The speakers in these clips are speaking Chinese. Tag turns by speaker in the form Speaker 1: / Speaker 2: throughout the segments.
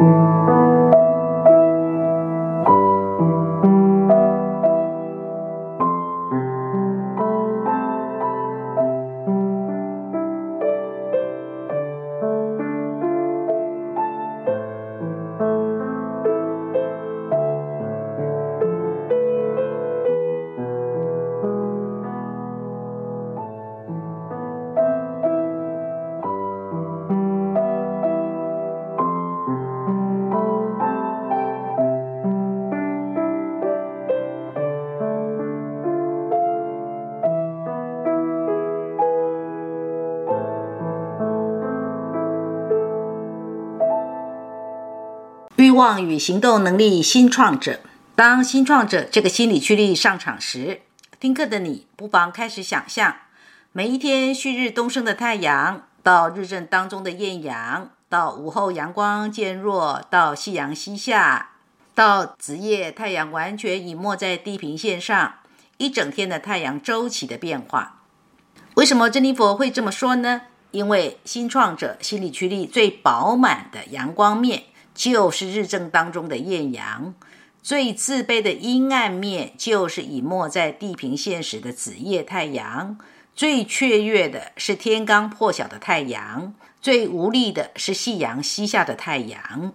Speaker 1: 欲望与行动能力新创者，当新创者这个心理驱力上场时，听课的你不妨开始想象，每一天旭日东升的太阳，到日正当中的艳阳，到午后阳光渐弱，到夕阳西下，到子夜太阳完全隐没在地平线上，一整天的太阳周期的变化。为什么珍妮佛会这么说呢？因为新创者心理驱力最饱满的阳光面。就是日正当中的艳阳，最自卑的阴暗面就是隐没在地平线时的子夜太阳，最雀跃的是天刚破晓的太阳，最无力的是夕阳西下的太阳。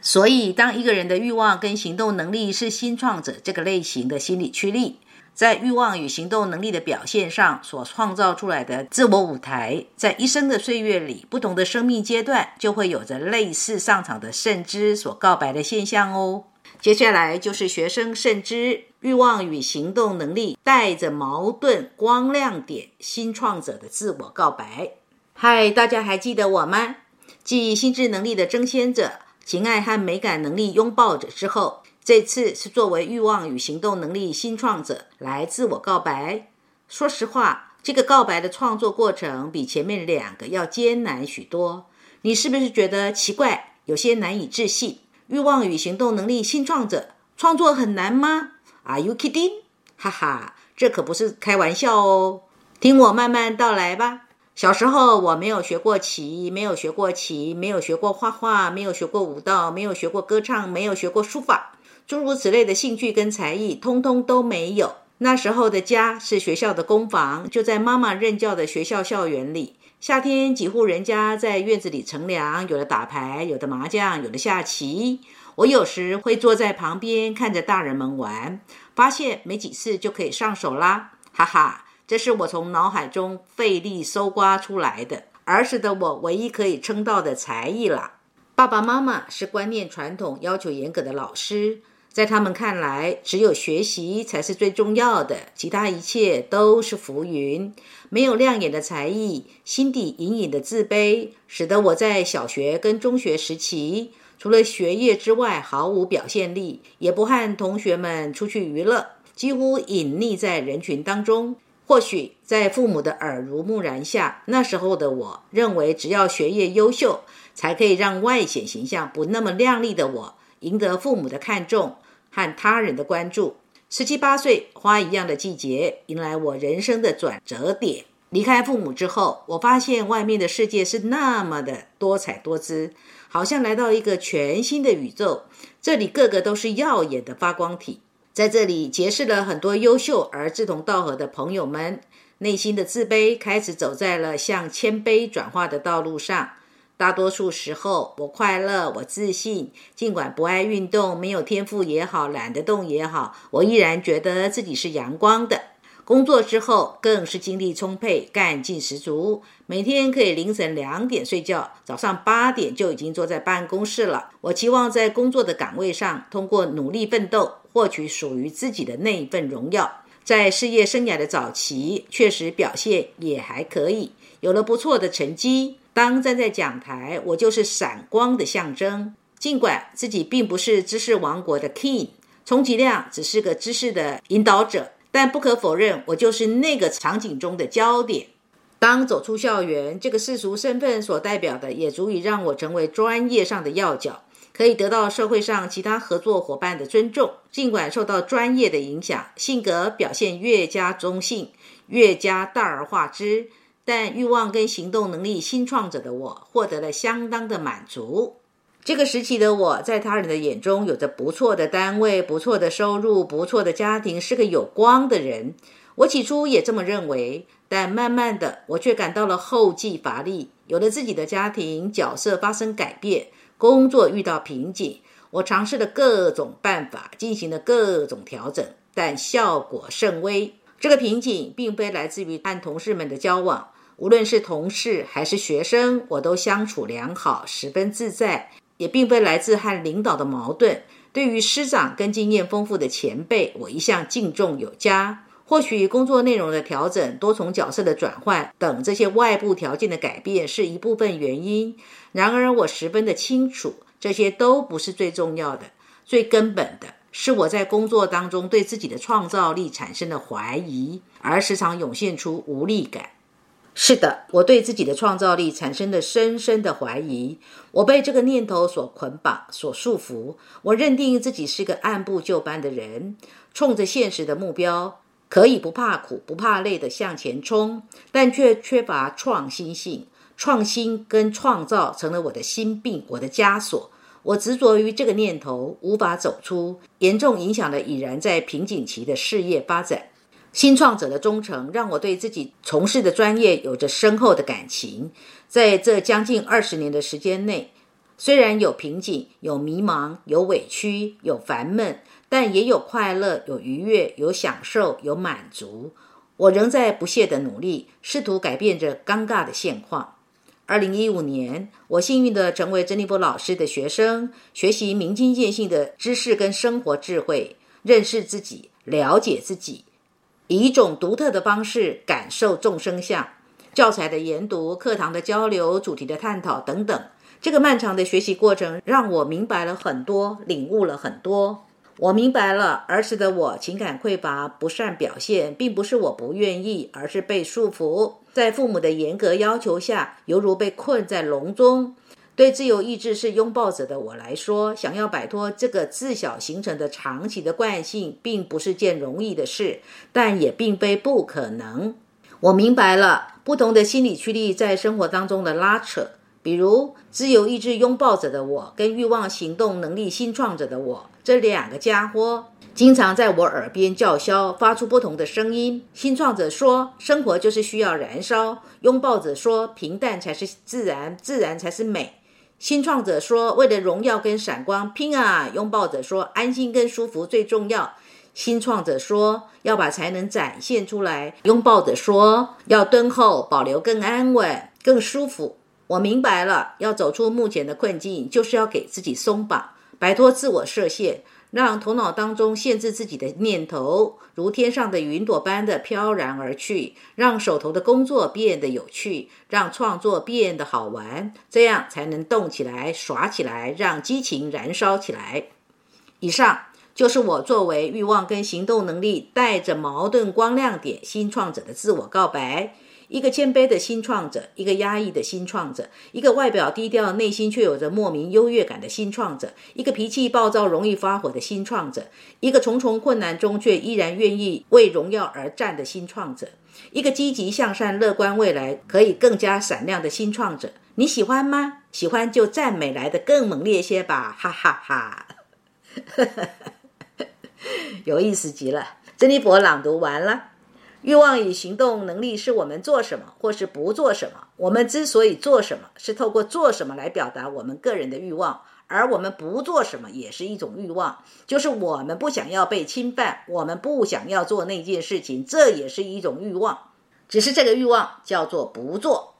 Speaker 1: 所以，当一个人的欲望跟行动能力是新创者这个类型的心理驱力。在欲望与行动能力的表现上所创造出来的自我舞台，在一生的岁月里，不同的生命阶段就会有着类似上场的圣知所告白的现象哦。接下来就是学生圣知欲望与行动能力带着矛盾光亮点新创者的自我告白。嗨，大家还记得我吗？继心智能力的争先者、情爱和美感能力拥抱者之后。这次是作为欲望与行动能力新创者来自我告白。说实话，这个告白的创作过程比前面两个要艰难许多。你是不是觉得奇怪，有些难以置信？欲望与行动能力新创者创作很难吗？Are you kidding？哈哈，这可不是开玩笑哦。听我慢慢道来吧。小时候我没有学过棋，没有学过棋，没有学过画画，没有学过舞蹈，没有学过歌唱，没有学过书法。诸如此类的兴趣跟才艺，通通都没有。那时候的家是学校的工房，就在妈妈任教的学校校园里。夏天，几户人家在院子里乘凉，有的打牌，有的麻将，有的下棋。我有时会坐在旁边看着大人们玩，发现没几次就可以上手啦，哈哈！这是我从脑海中费力搜刮出来的儿时的我唯一可以称道的才艺啦。爸爸妈妈是观念传统、要求严格的老师。在他们看来，只有学习才是最重要的，其他一切都是浮云。没有亮眼的才艺，心底隐隐的自卑，使得我在小学跟中学时期，除了学业之外毫无表现力，也不和同学们出去娱乐，几乎隐匿在人群当中。或许在父母的耳濡目染下，那时候的我认为，只要学业优秀，才可以让外显形象不那么亮丽的我赢得父母的看重。和他人的关注，十七八岁，花一样的季节，迎来我人生的转折点。离开父母之后，我发现外面的世界是那么的多彩多姿，好像来到一个全新的宇宙。这里个个都是耀眼的发光体，在这里结识了很多优秀而志同道合的朋友们，内心的自卑开始走在了向谦卑转化的道路上。大多数时候，我快乐，我自信。尽管不爱运动，没有天赋也好，懒得动也好，我依然觉得自己是阳光的。工作之后，更是精力充沛，干劲十足。每天可以凌晨两点睡觉，早上八点就已经坐在办公室了。我期望在工作的岗位上，通过努力奋斗，获取属于自己的那一份荣耀。在事业生涯的早期，确实表现也还可以，有了不错的成绩。当站在讲台，我就是闪光的象征。尽管自己并不是知识王国的 king，充其量只是个知识的引导者，但不可否认，我就是那个场景中的焦点。当走出校园，这个世俗身份所代表的，也足以让我成为专业上的要角，可以得到社会上其他合作伙伴的尊重。尽管受到专业的影响，性格表现越加中性，越加大而化之。但欲望跟行动能力新创者的我获得了相当的满足。这个时期的我在他人的眼中有着不错的单位、不错的收入、不错的家庭，是个有光的人。我起初也这么认为，但慢慢的，我却感到了后继乏力。有了自己的家庭，角色发生改变，工作遇到瓶颈，我尝试了各种办法，进行了各种调整，但效果甚微。这个瓶颈并非来自于和同事们的交往，无论是同事还是学生，我都相处良好，十分自在。也并非来自和领导的矛盾。对于师长跟经验丰富的前辈，我一向敬重有加。或许工作内容的调整、多重角色的转换等这些外部条件的改变是一部分原因。然而，我十分的清楚，这些都不是最重要的。最根本的是我在工作当中对自己的创造力产生了怀疑，而时常涌现出无力感。是的，我对自己的创造力产生了深深的怀疑。我被这个念头所捆绑、所束缚。我认定自己是个按部就班的人，冲着现实的目标，可以不怕苦、不怕累的向前冲，但却缺乏创新性。创新跟创造成了我的心病、我的枷锁。我执着于这个念头，无法走出，严重影响了已然在瓶颈期的事业发展。新创者的忠诚让我对自己从事的专业有着深厚的感情。在这将近二十年的时间内，虽然有瓶颈、有迷茫、有委屈、有烦闷，但也有快乐、有愉悦、有享受、有满足。我仍在不懈的努力，试图改变这尴尬的现况。二零一五年，我幸运地成为珍妮波老师的学生，学习明经见性的知识跟生活智慧，认识自己，了解自己。以一种独特的方式感受众生相，教材的研读、课堂的交流、主题的探讨等等，这个漫长的学习过程让我明白了很多，领悟了很多。我明白了，儿时的我情感匮乏、不善表现，并不是我不愿意，而是被束缚在父母的严格要求下，犹如被困在笼中。对自由意志是拥抱者的我来说，想要摆脱这个自小形成的长期的惯性，并不是件容易的事，但也并非不可能。我明白了不同的心理驱力在生活当中的拉扯，比如自由意志拥抱者的我跟欲望行动能力新创者的我这两个家伙，经常在我耳边叫嚣，发出不同的声音。新创者说：“生活就是需要燃烧。”拥抱者说：“平淡才是自然，自然才是美。”新创者说：“为了荣耀跟闪光，拼啊！”拥抱者说：“安心跟舒服最重要。”新创者说：“要把才能展现出来。”拥抱者说：“要敦厚，保留更安稳、更舒服。”我明白了，要走出目前的困境，就是要给自己松绑，摆脱自我设限。让头脑当中限制自己的念头，如天上的云朵般的飘然而去；让手头的工作变得有趣，让创作变得好玩，这样才能动起来、耍起来，让激情燃烧起来。以上就是我作为欲望跟行动能力带着矛盾光亮点新创者的自我告白。一个谦卑的新创者，一个压抑的新创者，一个外表低调、内心却有着莫名优越感的新创者，一个脾气暴躁、容易发火的新创者，一个重重困难中却依然愿意为荣耀而战的新创者，一个积极向善、乐观未来可以更加闪亮的新创者。你喜欢吗？喜欢就赞美来的更猛烈些吧！哈哈哈，哈 有意思极了。珍妮佛朗读完了。欲望与行动能力是我们做什么或是不做什么。我们之所以做什么，是透过做什么来表达我们个人的欲望；而我们不做什么也是一种欲望，就是我们不想要被侵犯，我们不想要做那件事情，这也是一种欲望。只是这个欲望叫做不做。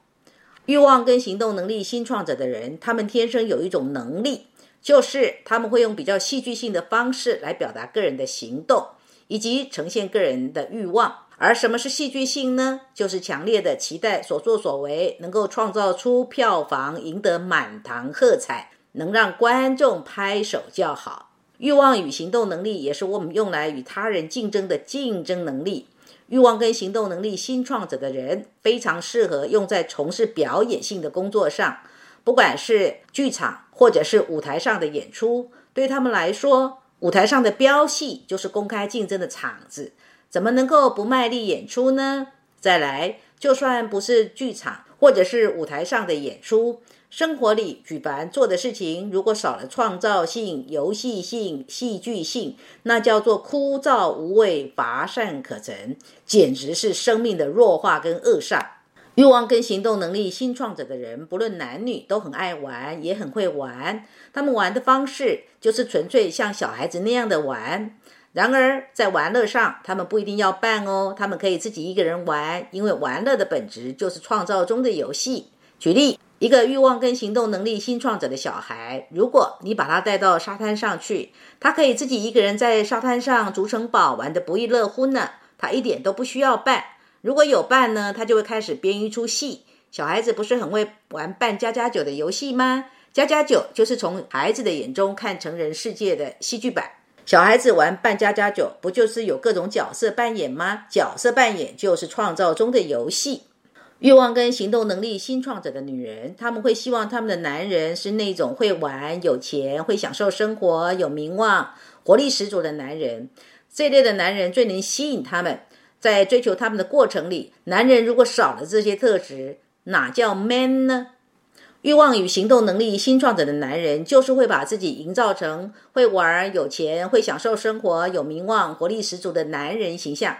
Speaker 1: 欲望跟行动能力新创者的人，他们天生有一种能力，就是他们会用比较戏剧性的方式来表达个人的行动，以及呈现个人的欲望。而什么是戏剧性呢？就是强烈的期待所作所为能够创造出票房，赢得满堂喝彩，能让观众拍手叫好。欲望与行动能力也是我们用来与他人竞争的竞争能力。欲望跟行动能力新创者的人非常适合用在从事表演性的工作上，不管是剧场或者是舞台上的演出，对他们来说，舞台上的飙戏就是公开竞争的场子。怎么能够不卖力演出呢？再来，就算不是剧场或者是舞台上的演出，生活里举凡做的事情，如果少了创造性、游戏性、戏剧性，那叫做枯燥无味、乏善可陈，简直是生命的弱化跟恶煞。欲望跟行动能力新创者的人，不论男女，都很爱玩，也很会玩。他们玩的方式就是纯粹像小孩子那样的玩。然而，在玩乐上，他们不一定要伴哦，他们可以自己一个人玩，因为玩乐的本质就是创造中的游戏。举例，一个欲望跟行动能力新创者的小孩，如果你把他带到沙滩上去，他可以自己一个人在沙滩上筑城堡，玩得不亦乐乎呢。他一点都不需要伴。如果有伴呢，他就会开始编一出戏。小孩子不是很会玩扮家家酒的游戏吗？家家酒就是从孩子的眼中看成人世界的戏剧版。小孩子玩扮家家酒，不就是有各种角色扮演吗？角色扮演就是创造中的游戏。欲望跟行动能力新创者的女人，他们会希望他们的男人是那种会玩、有钱、会享受生活、有名望、活力十足的男人。这类的男人最能吸引他们。在追求他们的过程里，男人如果少了这些特质，哪叫 man 呢？欲望与行动能力新创者的男人，就是会把自己营造成会玩、有钱、会享受生活、有名望、活力十足的男人形象。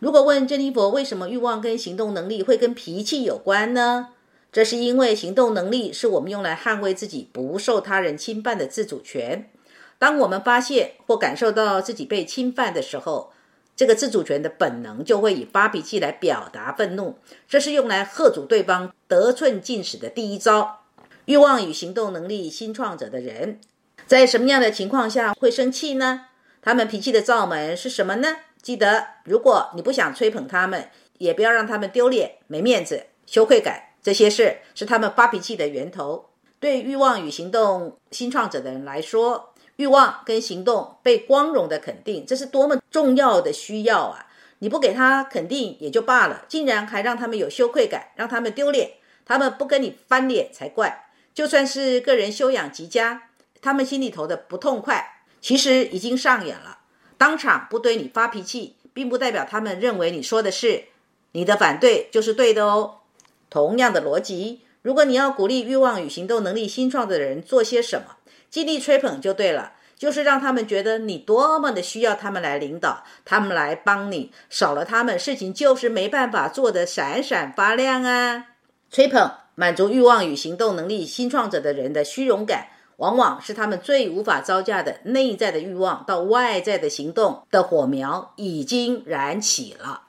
Speaker 1: 如果问珍妮佛为什么欲望跟行动能力会跟脾气有关呢？这是因为行动能力是我们用来捍卫自己不受他人侵犯的自主权。当我们发现或感受到自己被侵犯的时候，这个自主权的本能就会以发脾气来表达愤怒，这是用来喝阻对方得寸进尺的第一招。欲望与行动能力新创者的人，在什么样的情况下会生气呢？他们脾气的罩门是什么呢？记得，如果你不想吹捧他们，也不要让他们丢脸、没面子、羞愧感，这些事是他们发脾气的源头。对欲望与行动新创者的人来说，欲望跟行动被光荣的肯定，这是多么重要的需要啊！你不给他肯定也就罢了，竟然还让他们有羞愧感，让他们丢脸，他们不跟你翻脸才怪。就算是个人修养极佳，他们心里头的不痛快，其实已经上演了。当场不对你发脾气，并不代表他们认为你说的是你的反对就是对的哦。同样的逻辑，如果你要鼓励欲望与行动能力新创的人做些什么？尽力吹捧就对了，就是让他们觉得你多么的需要他们来领导，他们来帮你，少了他们，事情就是没办法做得闪闪发亮啊！吹捧满足欲望与行动能力新创者的人的虚荣感，往往是他们最无法招架的内在的欲望到外在的行动的火苗已经燃起了。